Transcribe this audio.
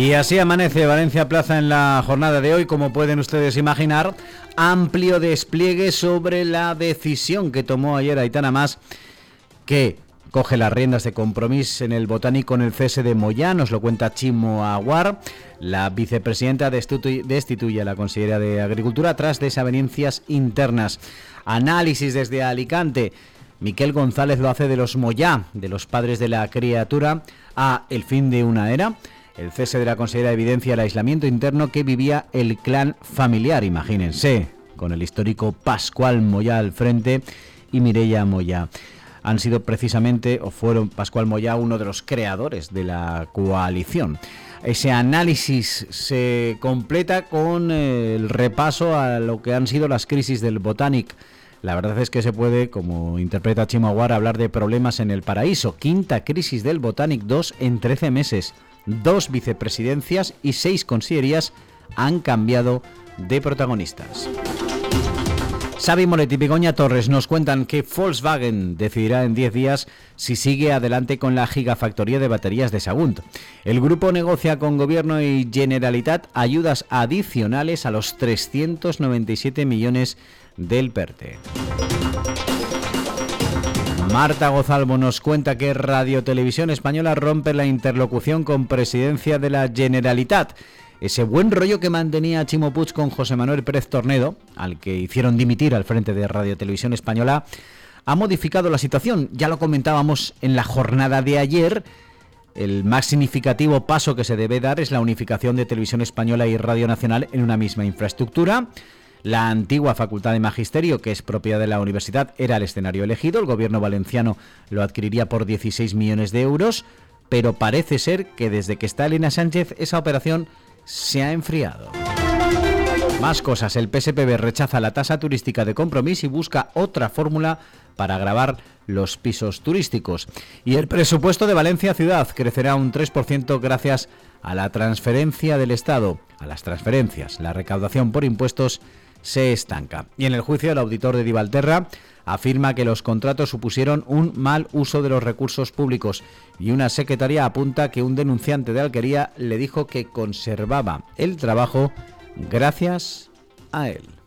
Y así amanece Valencia Plaza en la jornada de hoy, como pueden ustedes imaginar, amplio despliegue sobre la decisión que tomó ayer Aitana Más, que coge las riendas de compromiso en el botánico en el cese de Moyá, nos lo cuenta Chimo Aguar. La vicepresidenta destituye a la consejera de Agricultura tras desavenencias internas. Análisis desde Alicante. Miquel González lo hace de los Moyá, de los padres de la criatura, a el fin de una era. El cese de la consejera evidencia el aislamiento interno que vivía el clan familiar, imagínense, con el histórico Pascual Moya al frente y Mireia Moya. Han sido precisamente, o fueron Pascual Moya, uno de los creadores de la coalición. Ese análisis se completa con el repaso a lo que han sido las crisis del Botanic. La verdad es que se puede, como interpreta Chimaguar, hablar de problemas en el paraíso. Quinta crisis del Botanic 2 en 13 meses dos vicepresidencias y seis consellerías han cambiado de protagonistas. Xavi Moletti y Begoña Torres nos cuentan que Volkswagen decidirá en 10 días si sigue adelante con la gigafactoría de baterías de Sagunt. El grupo negocia con Gobierno y Generalitat ayudas adicionales a los 397 millones del PERTE. Marta Gozalvo nos cuenta que Radio Televisión Española rompe la interlocución con Presidencia de la Generalitat. Ese buen rollo que mantenía Chimo Puig con José Manuel Pérez Tornedo, al que hicieron dimitir al frente de Radio Televisión Española, ha modificado la situación. Ya lo comentábamos en la jornada de ayer. El más significativo paso que se debe dar es la unificación de Televisión Española y Radio Nacional en una misma infraestructura. La antigua Facultad de Magisterio, que es propiedad de la universidad, era el escenario elegido. El gobierno valenciano lo adquiriría por 16 millones de euros, pero parece ser que desde que está Elena Sánchez esa operación se ha enfriado. Más cosas, el PSPB rechaza la tasa turística de compromiso y busca otra fórmula para grabar los pisos turísticos. Y el presupuesto de Valencia Ciudad crecerá un 3% gracias a la transferencia del Estado, a las transferencias, la recaudación por impuestos se estanca. Y en el juicio, el auditor de Divalterra afirma que los contratos supusieron un mal uso de los recursos públicos y una secretaría apunta que un denunciante de Alquería le dijo que conservaba el trabajo gracias a él.